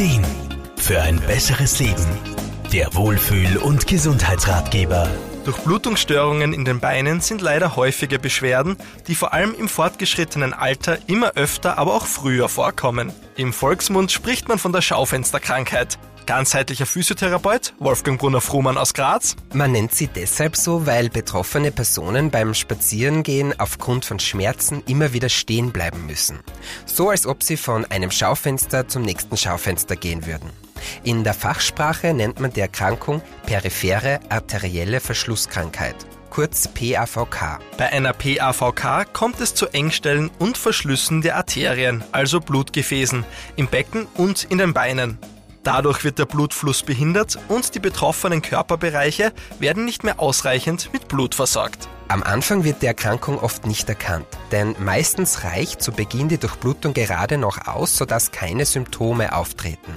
Ideen für ein besseres Leben. Der Wohlfühl- und Gesundheitsratgeber. Durchblutungsstörungen in den Beinen sind leider häufige Beschwerden, die vor allem im fortgeschrittenen Alter immer öfter, aber auch früher vorkommen. Im Volksmund spricht man von der Schaufensterkrankheit. Ganzheitlicher Physiotherapeut Wolfgang Brunner-Frumann aus Graz. Man nennt sie deshalb so, weil betroffene Personen beim Spazierengehen aufgrund von Schmerzen immer wieder stehen bleiben müssen. So als ob sie von einem Schaufenster zum nächsten Schaufenster gehen würden. In der Fachsprache nennt man die Erkrankung periphere arterielle Verschlusskrankheit, kurz PAVK. Bei einer PAVK kommt es zu Engstellen und Verschlüssen der Arterien, also Blutgefäßen, im Becken und in den Beinen. Dadurch wird der Blutfluss behindert und die betroffenen Körperbereiche werden nicht mehr ausreichend mit Blut versorgt. Am Anfang wird die Erkrankung oft nicht erkannt, denn meistens reicht zu Beginn die Durchblutung gerade noch aus, sodass keine Symptome auftreten.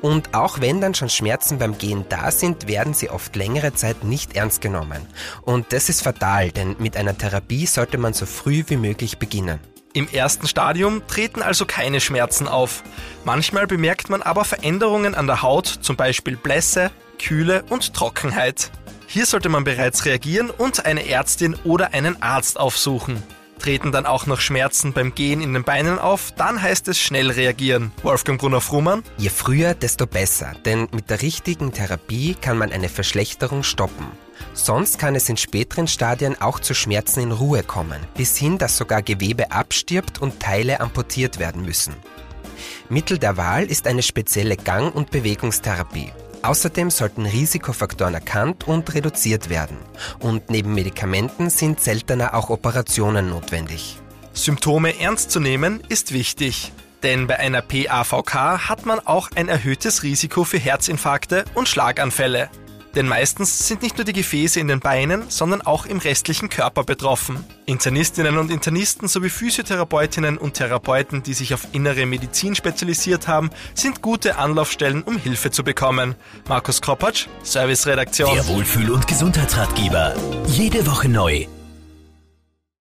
Und auch wenn dann schon Schmerzen beim Gehen da sind, werden sie oft längere Zeit nicht ernst genommen. Und das ist fatal, denn mit einer Therapie sollte man so früh wie möglich beginnen. Im ersten Stadium treten also keine Schmerzen auf. Manchmal bemerkt man aber Veränderungen an der Haut, zum Beispiel Blässe, Kühle und Trockenheit. Hier sollte man bereits reagieren und eine Ärztin oder einen Arzt aufsuchen. Treten dann auch noch Schmerzen beim Gehen in den Beinen auf, dann heißt es schnell reagieren. Wolfgang Brunner-Frumann. Je früher, desto besser, denn mit der richtigen Therapie kann man eine Verschlechterung stoppen. Sonst kann es in späteren Stadien auch zu Schmerzen in Ruhe kommen, bis hin, dass sogar Gewebe abstirbt und Teile amputiert werden müssen. Mittel der Wahl ist eine spezielle Gang- und Bewegungstherapie. Außerdem sollten Risikofaktoren erkannt und reduziert werden. Und neben Medikamenten sind seltener auch Operationen notwendig. Symptome ernst zu nehmen ist wichtig. Denn bei einer PAVK hat man auch ein erhöhtes Risiko für Herzinfarkte und Schlaganfälle. Denn meistens sind nicht nur die Gefäße in den Beinen, sondern auch im restlichen Körper betroffen. Internistinnen und Internisten sowie Physiotherapeutinnen und Therapeuten, die sich auf innere Medizin spezialisiert haben, sind gute Anlaufstellen, um Hilfe zu bekommen. Markus Kropatsch, Serviceredaktion. Der Wohlfühl- und Gesundheitsratgeber. Jede Woche neu